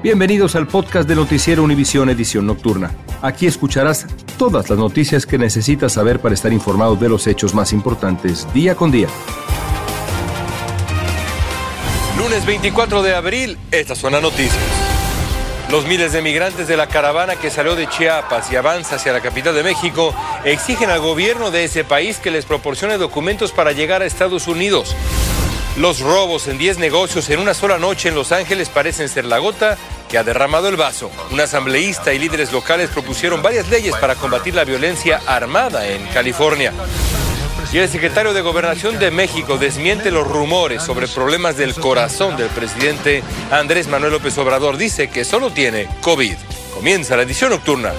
Bienvenidos al podcast de Noticiero Univisión Edición Nocturna. Aquí escucharás todas las noticias que necesitas saber para estar informado de los hechos más importantes día con día. Lunes 24 de abril, estas son las noticias. Los miles de migrantes de la caravana que salió de Chiapas y avanza hacia la capital de México exigen al gobierno de ese país que les proporcione documentos para llegar a Estados Unidos. Los robos en 10 negocios en una sola noche en Los Ángeles parecen ser la gota que ha derramado el vaso. Un asambleísta y líderes locales propusieron varias leyes para combatir la violencia armada en California. Y el secretario de Gobernación de México desmiente los rumores sobre problemas del corazón del presidente Andrés Manuel López Obrador. Dice que solo tiene COVID. Comienza la edición nocturna.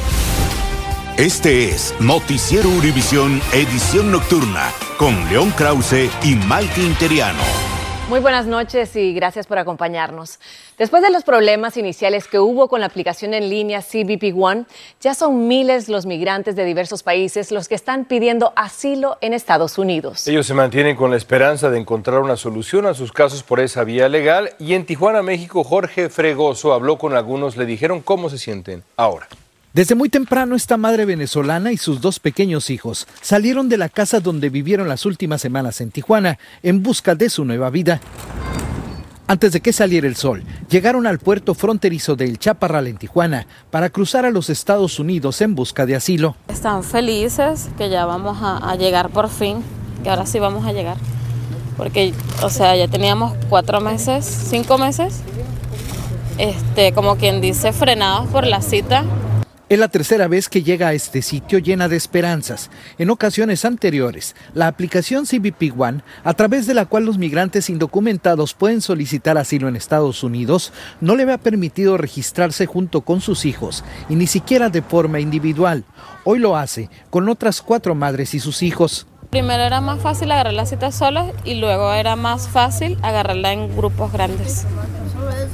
Este es Noticiero Univisión Edición Nocturna con León Krause y Malky Interiano. Muy buenas noches y gracias por acompañarnos. Después de los problemas iniciales que hubo con la aplicación en línea CBP One, ya son miles los migrantes de diversos países los que están pidiendo asilo en Estados Unidos. Ellos se mantienen con la esperanza de encontrar una solución a sus casos por esa vía legal y en Tijuana, México, Jorge Fregoso habló con algunos, le dijeron cómo se sienten ahora. Desde muy temprano esta madre venezolana y sus dos pequeños hijos salieron de la casa donde vivieron las últimas semanas en Tijuana en busca de su nueva vida. Antes de que saliera el sol, llegaron al puerto fronterizo de El Chaparral en Tijuana para cruzar a los Estados Unidos en busca de asilo. Están felices que ya vamos a, a llegar por fin, que ahora sí vamos a llegar. Porque, o sea, ya teníamos cuatro meses, cinco meses, este, como quien dice, frenados por la cita es la tercera vez que llega a este sitio llena de esperanzas. En ocasiones anteriores, la aplicación CBP One, a través de la cual los migrantes indocumentados pueden solicitar asilo en Estados Unidos, no le había permitido registrarse junto con sus hijos, y ni siquiera de forma individual. Hoy lo hace con otras cuatro madres y sus hijos. Primero era más fácil agarrar la cita sola y luego era más fácil agarrarla en grupos grandes.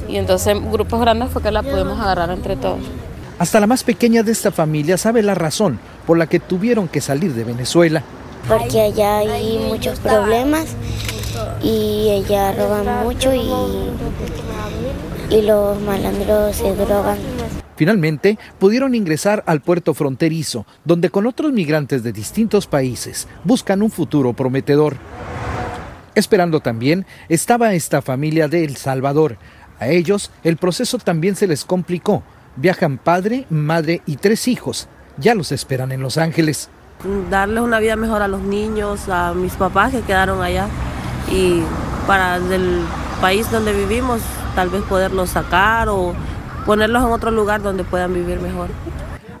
Y entonces en grupos grandes fue que la pudimos agarrar entre todos. Hasta la más pequeña de esta familia sabe la razón por la que tuvieron que salir de Venezuela. Porque allá hay muchos problemas y ella roban mucho y, y los malandros se drogan. Finalmente, pudieron ingresar al puerto fronterizo, donde con otros migrantes de distintos países buscan un futuro prometedor. Esperando también estaba esta familia de El Salvador. A ellos el proceso también se les complicó, Viajan padre, madre y tres hijos. Ya los esperan en Los Ángeles. Darles una vida mejor a los niños, a mis papás que quedaron allá y para el país donde vivimos tal vez poderlos sacar o ponerlos en otro lugar donde puedan vivir mejor.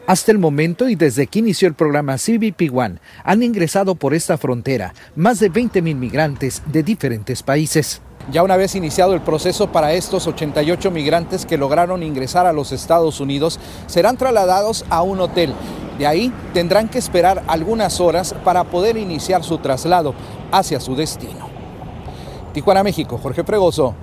Hasta el momento y desde que inició el programa CBP One, han ingresado por esta frontera más de 20 mil migrantes de diferentes países. Ya una vez iniciado el proceso para estos 88 migrantes que lograron ingresar a los Estados Unidos, serán trasladados a un hotel. De ahí tendrán que esperar algunas horas para poder iniciar su traslado hacia su destino. Tijuana, México, Jorge Fregoso,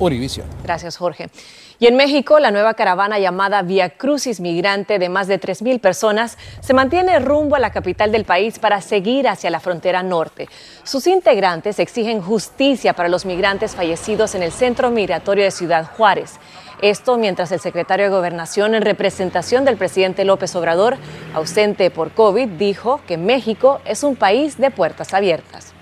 Univision. Gracias, Jorge. Y en México, la nueva caravana llamada Via Crucis Migrante de más de 3.000 personas se mantiene rumbo a la capital del país para seguir hacia la frontera norte. Sus integrantes exigen justicia para los migrantes fallecidos en el centro migratorio de Ciudad Juárez. Esto mientras el secretario de Gobernación, en representación del presidente López Obrador, ausente por COVID, dijo que México es un país de puertas abiertas.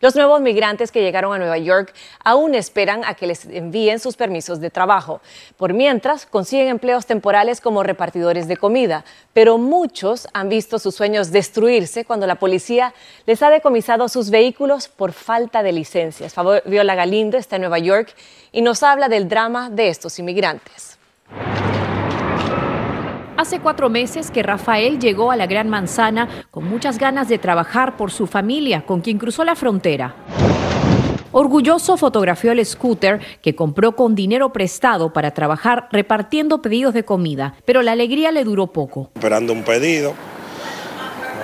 Los nuevos migrantes que llegaron a Nueva York aún esperan a que les envíen sus permisos de trabajo. Por mientras, consiguen empleos temporales como repartidores de comida, pero muchos han visto sus sueños destruirse cuando la policía les ha decomisado sus vehículos por falta de licencias. Fabiola Galindo está en Nueva York y nos habla del drama de estos inmigrantes. Hace cuatro meses que Rafael llegó a la Gran Manzana con muchas ganas de trabajar por su familia, con quien cruzó la frontera. Orgulloso fotografió el scooter que compró con dinero prestado para trabajar repartiendo pedidos de comida, pero la alegría le duró poco. Esperando un pedido,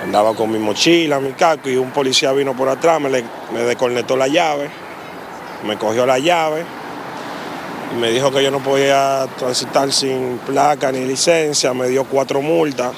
andaba con mi mochila, mi casco y un policía vino por atrás, me, me descornetó la llave, me cogió la llave me dijo que yo no podía transitar sin placa ni licencia, me dio cuatro multas.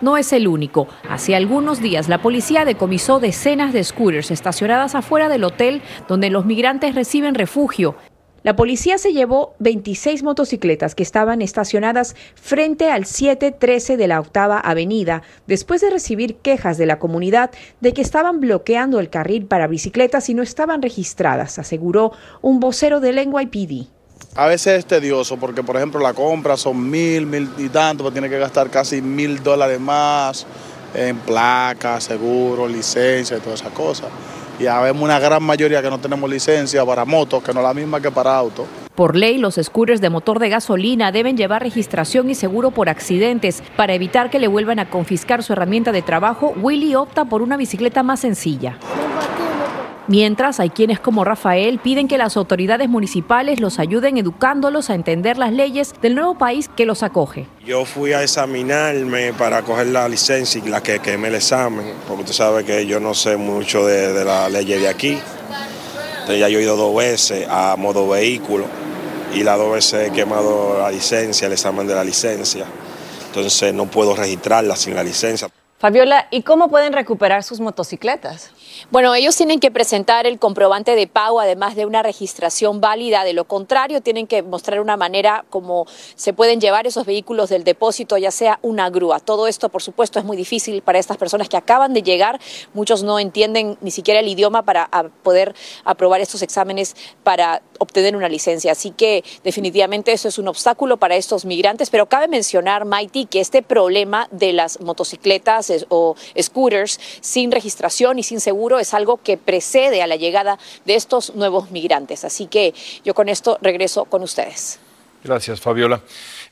No es el único. Hace algunos días la policía decomisó decenas de scooters estacionadas afuera del hotel donde los migrantes reciben refugio. La policía se llevó 26 motocicletas que estaban estacionadas frente al 713 de la octava avenida, después de recibir quejas de la comunidad de que estaban bloqueando el carril para bicicletas y no estaban registradas, aseguró un vocero del NYPD. A veces es tedioso porque, por ejemplo, la compra son mil, mil y tanto, pues tiene que gastar casi mil dólares más en placas, seguro, licencia y todas esas cosas y habemos una gran mayoría que no tenemos licencia para motos, que no es la misma que para autos. Por ley, los scooters de motor de gasolina deben llevar registración y seguro por accidentes. Para evitar que le vuelvan a confiscar su herramienta de trabajo, Willy opta por una bicicleta más sencilla. Mientras, hay quienes como Rafael piden que las autoridades municipales los ayuden educándolos a entender las leyes del nuevo país que los acoge. Yo fui a examinarme para coger la licencia y la que quemé el examen, porque tú sabes que yo no sé mucho de, de la ley de aquí. Entonces ya yo he ido dos veces a modo vehículo y las dos veces he quemado la licencia, el examen de la licencia. Entonces no puedo registrarla sin la licencia. Fabiola, ¿y cómo pueden recuperar sus motocicletas? Bueno, ellos tienen que presentar el comprobante de pago, además de una registración válida. De lo contrario, tienen que mostrar una manera como se pueden llevar esos vehículos del depósito, ya sea una grúa. Todo esto, por supuesto, es muy difícil para estas personas que acaban de llegar. Muchos no entienden ni siquiera el idioma para poder aprobar estos exámenes para obtener una licencia. Así que definitivamente eso es un obstáculo para estos migrantes. Pero cabe mencionar, Mighty, que este problema de las motocicletas o scooters sin registración y sin seguro es algo que precede a la llegada de estos nuevos migrantes. Así que yo con esto regreso con ustedes. Gracias, Fabiola.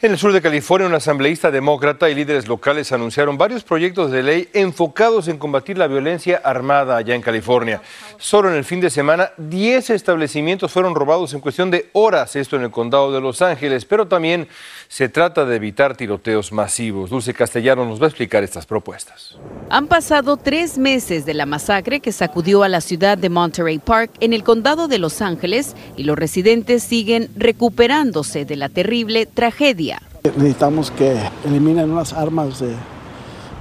En el sur de California, un asambleísta demócrata y líderes locales anunciaron varios proyectos de ley enfocados en combatir la violencia armada allá en California. Solo en el fin de semana, 10 establecimientos fueron robados en cuestión de horas, esto en el condado de Los Ángeles, pero también se trata de evitar tiroteos masivos. Dulce Castellano nos va a explicar estas propuestas. Han pasado tres meses de la masacre que sacudió a la ciudad de Monterey Park en el condado de Los Ángeles y los residentes siguen recuperándose de la terrible tragedia. Necesitamos que eliminen unas armas de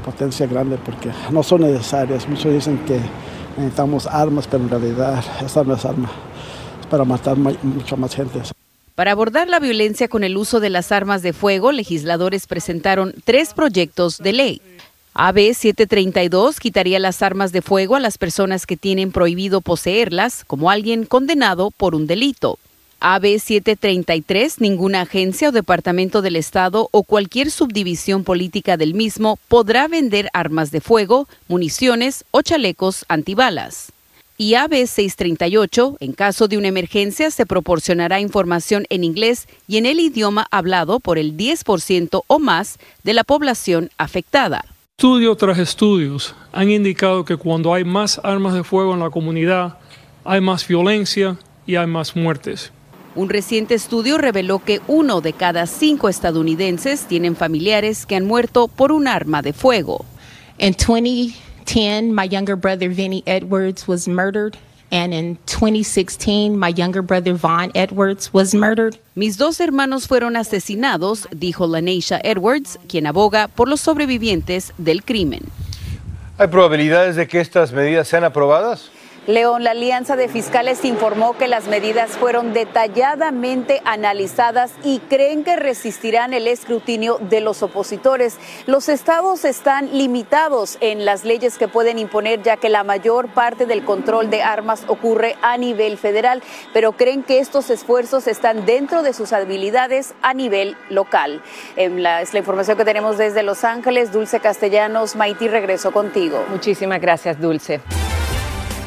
potencia grande porque no son necesarias. Muchos dicen que necesitamos armas, pero en realidad esta no es arma. Es para matar mucha más gente. Para abordar la violencia con el uso de las armas de fuego, legisladores presentaron tres proyectos de ley. AB 732 quitaría las armas de fuego a las personas que tienen prohibido poseerlas, como alguien condenado por un delito. AB 733, ninguna agencia o departamento del Estado o cualquier subdivisión política del mismo podrá vender armas de fuego, municiones o chalecos antibalas. Y AB 638, en caso de una emergencia, se proporcionará información en inglés y en el idioma hablado por el 10% o más de la población afectada. Estudio tras estudios han indicado que cuando hay más armas de fuego en la comunidad, hay más violencia y hay más muertes. Un reciente estudio reveló que uno de cada cinco estadounidenses tienen familiares que han muerto por un arma de fuego. In 2010, my younger brother Vinny Edwards was murdered And in 2016, my younger brother Vaughn Edwards was murdered. Mis dos hermanos fueron asesinados, dijo Laneisha Edwards, quien aboga por los sobrevivientes del crimen. ¿Hay probabilidades de que estas medidas sean aprobadas? León, la Alianza de Fiscales informó que las medidas fueron detalladamente analizadas y creen que resistirán el escrutinio de los opositores. Los estados están limitados en las leyes que pueden imponer, ya que la mayor parte del control de armas ocurre a nivel federal, pero creen que estos esfuerzos están dentro de sus habilidades a nivel local. La, es la información que tenemos desde Los Ángeles. Dulce Castellanos, Maití, regreso contigo. Muchísimas gracias, Dulce.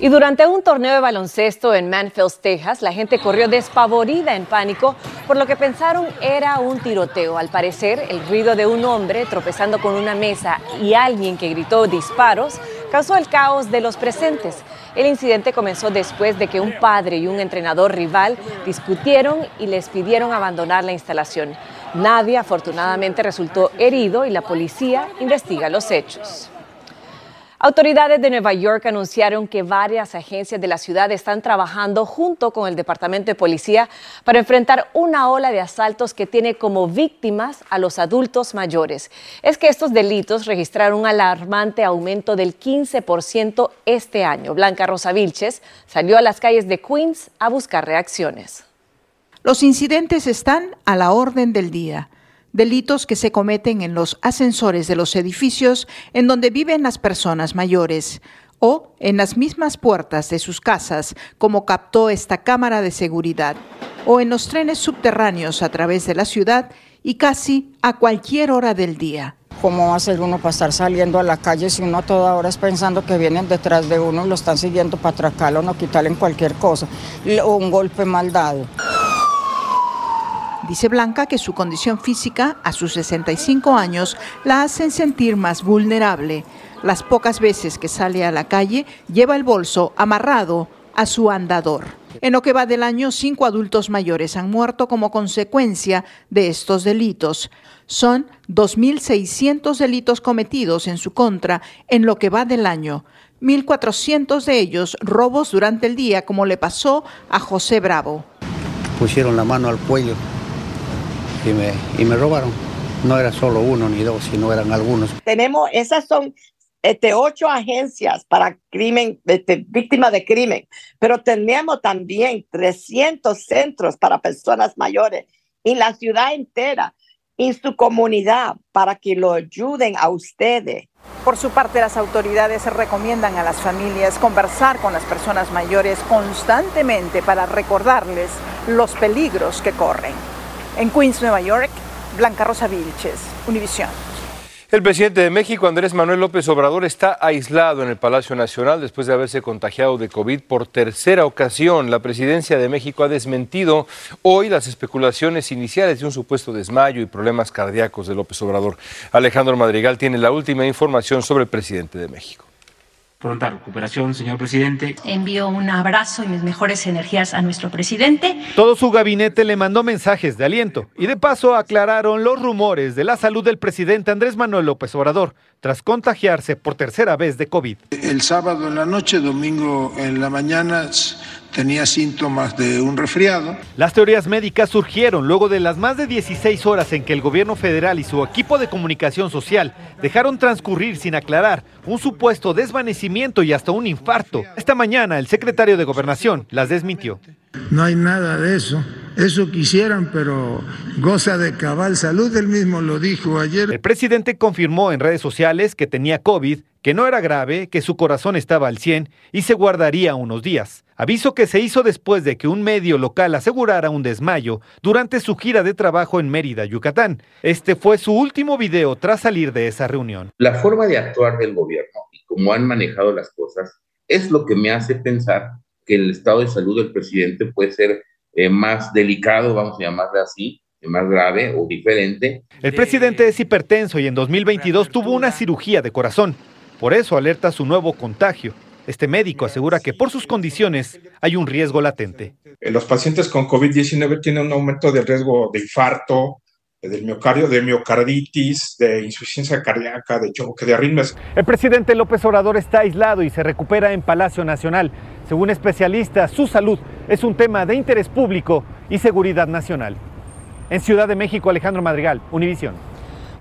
Y durante un torneo de baloncesto en Manfield, Texas, la gente corrió despavorida en pánico por lo que pensaron era un tiroteo. Al parecer, el ruido de un hombre tropezando con una mesa y alguien que gritó disparos causó el caos de los presentes. El incidente comenzó después de que un padre y un entrenador rival discutieron y les pidieron abandonar la instalación. Nadie afortunadamente resultó herido y la policía investiga los hechos. Autoridades de Nueva York anunciaron que varias agencias de la ciudad están trabajando junto con el Departamento de Policía para enfrentar una ola de asaltos que tiene como víctimas a los adultos mayores. Es que estos delitos registraron un alarmante aumento del 15% este año. Blanca Rosa Vilches salió a las calles de Queens a buscar reacciones. Los incidentes están a la orden del día delitos que se cometen en los ascensores de los edificios en donde viven las personas mayores o en las mismas puertas de sus casas, como captó esta cámara de seguridad, o en los trenes subterráneos a través de la ciudad y casi a cualquier hora del día. ¿Cómo va a ser uno para estar saliendo a la calle si uno a toda hora es pensando que vienen detrás de uno y lo están siguiendo para atracarlo no quitarle en cualquier cosa? O un golpe mal dado. Dice Blanca que su condición física a sus 65 años la hacen sentir más vulnerable. Las pocas veces que sale a la calle lleva el bolso amarrado a su andador. En lo que va del año, cinco adultos mayores han muerto como consecuencia de estos delitos. Son 2.600 delitos cometidos en su contra en lo que va del año. 1.400 de ellos robos durante el día, como le pasó a José Bravo. Pusieron la mano al cuello y me, y me robaron. No era solo uno ni dos, sino eran algunos. Tenemos, esas son este, ocho agencias para crimen, este, víctimas de crimen, pero tenemos también 300 centros para personas mayores en la ciudad entera, en su comunidad, para que lo ayuden a ustedes. Por su parte, las autoridades recomiendan a las familias conversar con las personas mayores constantemente para recordarles los peligros que corren. En Queens, Nueva York, Blanca Rosa Vilches, Univisión. El presidente de México, Andrés Manuel López Obrador, está aislado en el Palacio Nacional después de haberse contagiado de COVID por tercera ocasión. La presidencia de México ha desmentido hoy las especulaciones iniciales de un supuesto desmayo y problemas cardíacos de López Obrador. Alejandro Madrigal tiene la última información sobre el presidente de México pronta recuperación, señor presidente. Envío un abrazo y mis mejores energías a nuestro presidente. Todo su gabinete le mandó mensajes de aliento y de paso aclararon los rumores de la salud del presidente Andrés Manuel López Obrador tras contagiarse por tercera vez de COVID. El sábado en la noche, domingo en la mañana tenía síntomas de un resfriado. Las teorías médicas surgieron luego de las más de 16 horas en que el gobierno federal y su equipo de comunicación social dejaron transcurrir sin aclarar un supuesto desvanecimiento y hasta un infarto. Esta mañana el secretario de Gobernación las desmintió. No hay nada de eso. Eso quisieran, pero goza de cabal salud. Él mismo lo dijo ayer. El presidente confirmó en redes sociales que tenía COVID, que no era grave, que su corazón estaba al 100 y se guardaría unos días. Aviso que se hizo después de que un medio local asegurara un desmayo durante su gira de trabajo en Mérida, Yucatán. Este fue su último video tras salir de esa reunión. La forma de actuar del gobierno y cómo han manejado las cosas es lo que me hace pensar que el estado de salud del presidente puede ser eh, más delicado, vamos a llamarle así, más grave o diferente. El presidente es hipertenso y en 2022 tuvo una cirugía de corazón. Por eso alerta su nuevo contagio. Este médico asegura que por sus condiciones hay un riesgo latente. Los pacientes con COVID-19 tienen un aumento del riesgo de infarto, del miocardio, de miocarditis, de insuficiencia cardíaca, de choque, de arritmias. El presidente López Obrador está aislado y se recupera en Palacio Nacional. Según especialistas, su salud es un tema de interés público y seguridad nacional. En Ciudad de México, Alejandro Madrigal, Univisión.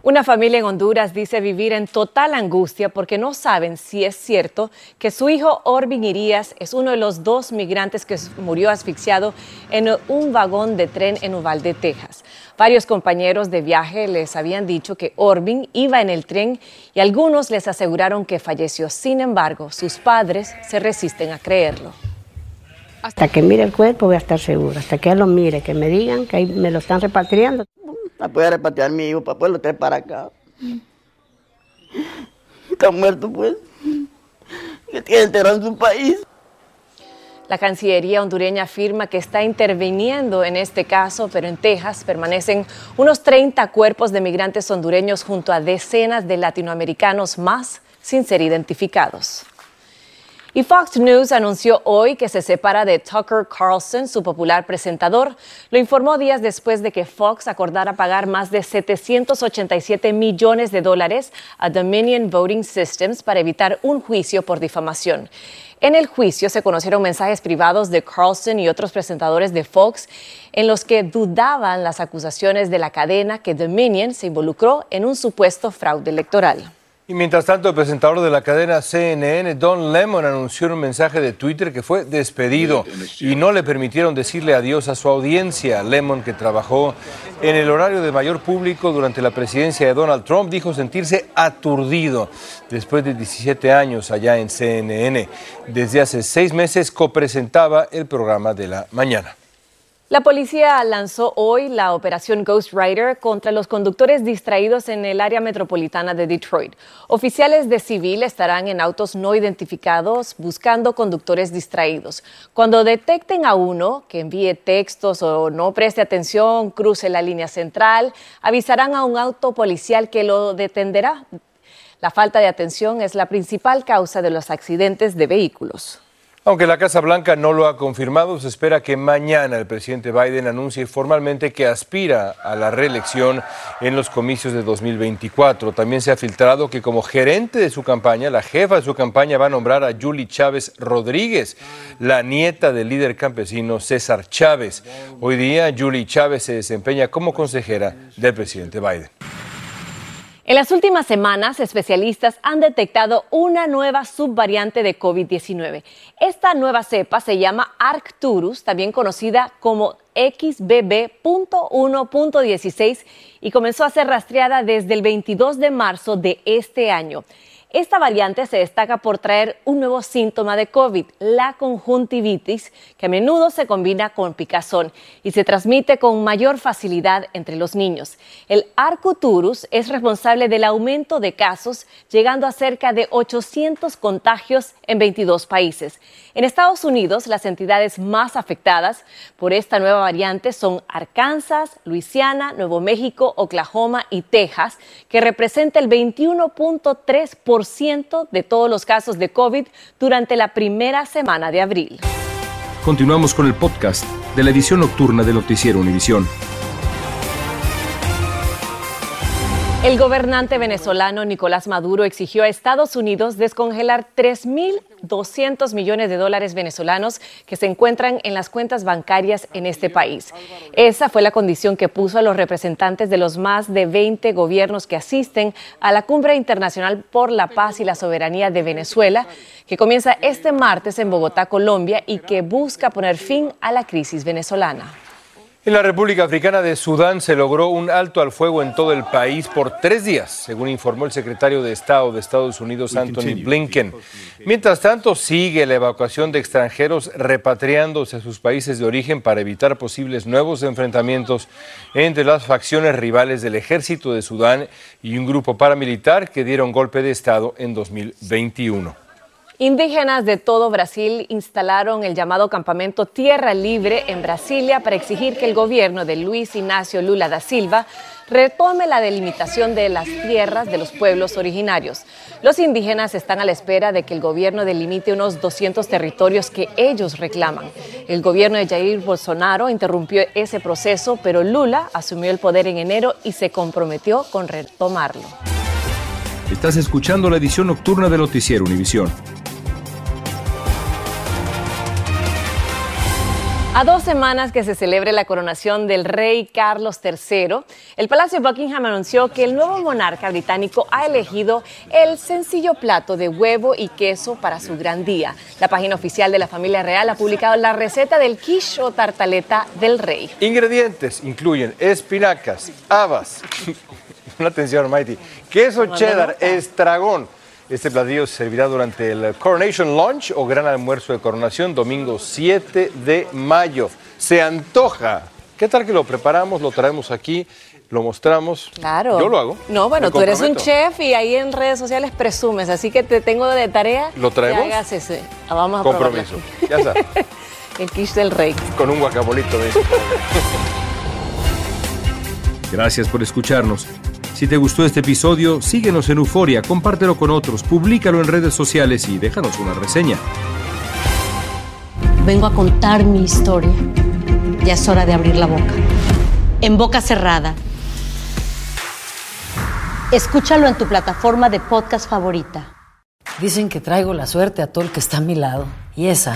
Una familia en Honduras dice vivir en total angustia porque no saben si es cierto que su hijo Orbin Irías es uno de los dos migrantes que murió asfixiado en un vagón de tren en Uvalde, Texas. Varios compañeros de viaje les habían dicho que Orbin iba en el tren y algunos les aseguraron que falleció. Sin embargo, sus padres se resisten a creerlo. Hasta que mire el cuerpo voy a estar seguro, hasta que lo mire, que me digan que ahí me lo están repatriando para poder repatriar a mi hijo, para acá. Está muerto, pues. Que en su país. La Cancillería hondureña afirma que está interviniendo en este caso, pero en Texas permanecen unos 30 cuerpos de migrantes hondureños junto a decenas de latinoamericanos más sin ser identificados. Y Fox News anunció hoy que se separa de Tucker Carlson, su popular presentador. Lo informó días después de que Fox acordara pagar más de 787 millones de dólares a Dominion Voting Systems para evitar un juicio por difamación. En el juicio se conocieron mensajes privados de Carlson y otros presentadores de Fox en los que dudaban las acusaciones de la cadena que Dominion se involucró en un supuesto fraude electoral. Y mientras tanto, el presentador de la cadena CNN, Don Lemon, anunció en un mensaje de Twitter que fue despedido y no le permitieron decirle adiós a su audiencia. Lemon, que trabajó en el horario de mayor público durante la presidencia de Donald Trump, dijo sentirse aturdido después de 17 años allá en CNN. Desde hace seis meses copresentaba el programa de la mañana. La policía lanzó hoy la operación Ghost Rider contra los conductores distraídos en el área metropolitana de Detroit. Oficiales de civil estarán en autos no identificados buscando conductores distraídos. Cuando detecten a uno que envíe textos o no preste atención, cruce la línea central, avisarán a un auto policial que lo detendrá. La falta de atención es la principal causa de los accidentes de vehículos. Aunque la Casa Blanca no lo ha confirmado, se espera que mañana el presidente Biden anuncie formalmente que aspira a la reelección en los comicios de 2024. También se ha filtrado que como gerente de su campaña, la jefa de su campaña va a nombrar a Julie Chávez Rodríguez, la nieta del líder campesino César Chávez. Hoy día, Julie Chávez se desempeña como consejera del presidente Biden. En las últimas semanas, especialistas han detectado una nueva subvariante de COVID-19. Esta nueva cepa se llama Arcturus, también conocida como XBB.1.16 y comenzó a ser rastreada desde el 22 de marzo de este año. Esta variante se destaca por traer un nuevo síntoma de COVID, la conjuntivitis, que a menudo se combina con picazón y se transmite con mayor facilidad entre los niños. El Arcuturus es responsable del aumento de casos, llegando a cerca de 800 contagios en 22 países. En Estados Unidos, las entidades más afectadas por esta nueva variante son Arkansas, Luisiana, Nuevo México, Oklahoma y Texas, que representa el 21.3% de todos los casos de COVID durante la primera semana de abril. Continuamos con el podcast de la edición nocturna de Noticiero Univisión. El gobernante venezolano Nicolás Maduro exigió a Estados Unidos descongelar 3.200 millones de dólares venezolanos que se encuentran en las cuentas bancarias en este país. Esa fue la condición que puso a los representantes de los más de 20 gobiernos que asisten a la Cumbre Internacional por la Paz y la Soberanía de Venezuela, que comienza este martes en Bogotá, Colombia, y que busca poner fin a la crisis venezolana. En la República Africana de Sudán se logró un alto al fuego en todo el país por tres días, según informó el secretario de Estado de Estados Unidos, Anthony Blinken. Mientras tanto, sigue la evacuación de extranjeros repatriándose a sus países de origen para evitar posibles nuevos enfrentamientos entre las facciones rivales del ejército de Sudán y un grupo paramilitar que dieron golpe de Estado en 2021. Indígenas de todo Brasil instalaron el llamado campamento Tierra Libre en Brasilia para exigir que el gobierno de Luis Ignacio Lula da Silva retome la delimitación de las tierras de los pueblos originarios. Los indígenas están a la espera de que el gobierno delimite unos 200 territorios que ellos reclaman. El gobierno de Jair Bolsonaro interrumpió ese proceso, pero Lula asumió el poder en enero y se comprometió con retomarlo. Estás escuchando la edición nocturna de Noticiero Univisión. A dos semanas que se celebre la coronación del rey Carlos III, el Palacio Buckingham anunció que el nuevo monarca británico ha elegido el sencillo plato de huevo y queso para su gran día. La página oficial de la familia real ha publicado la receta del quiche o tartaleta del rey. Ingredientes incluyen espinacas, habas, una atención, Mighty, queso cheddar, estragón. Este platillo se servirá durante el Coronation Lunch o gran almuerzo de coronación, domingo 7 de mayo. Se antoja. ¿Qué tal que lo preparamos, lo traemos aquí, lo mostramos? Claro. Yo lo hago. No, bueno, tú eres un chef y ahí en redes sociales presumes, así que te tengo de tarea. ¿Lo traemos? que hagas ese. Ah, Vamos a probarlo. Compromiso. Ya sabes, El quiche del rey. con un guacamolito. de eso. Gracias por escucharnos. Si te gustó este episodio, síguenos en Euforia, compártelo con otros, públicalo en redes sociales y déjanos una reseña. Vengo a contar mi historia. Ya es hora de abrir la boca. En boca cerrada. Escúchalo en tu plataforma de podcast favorita. Dicen que traigo la suerte a todo el que está a mi lado. Y esa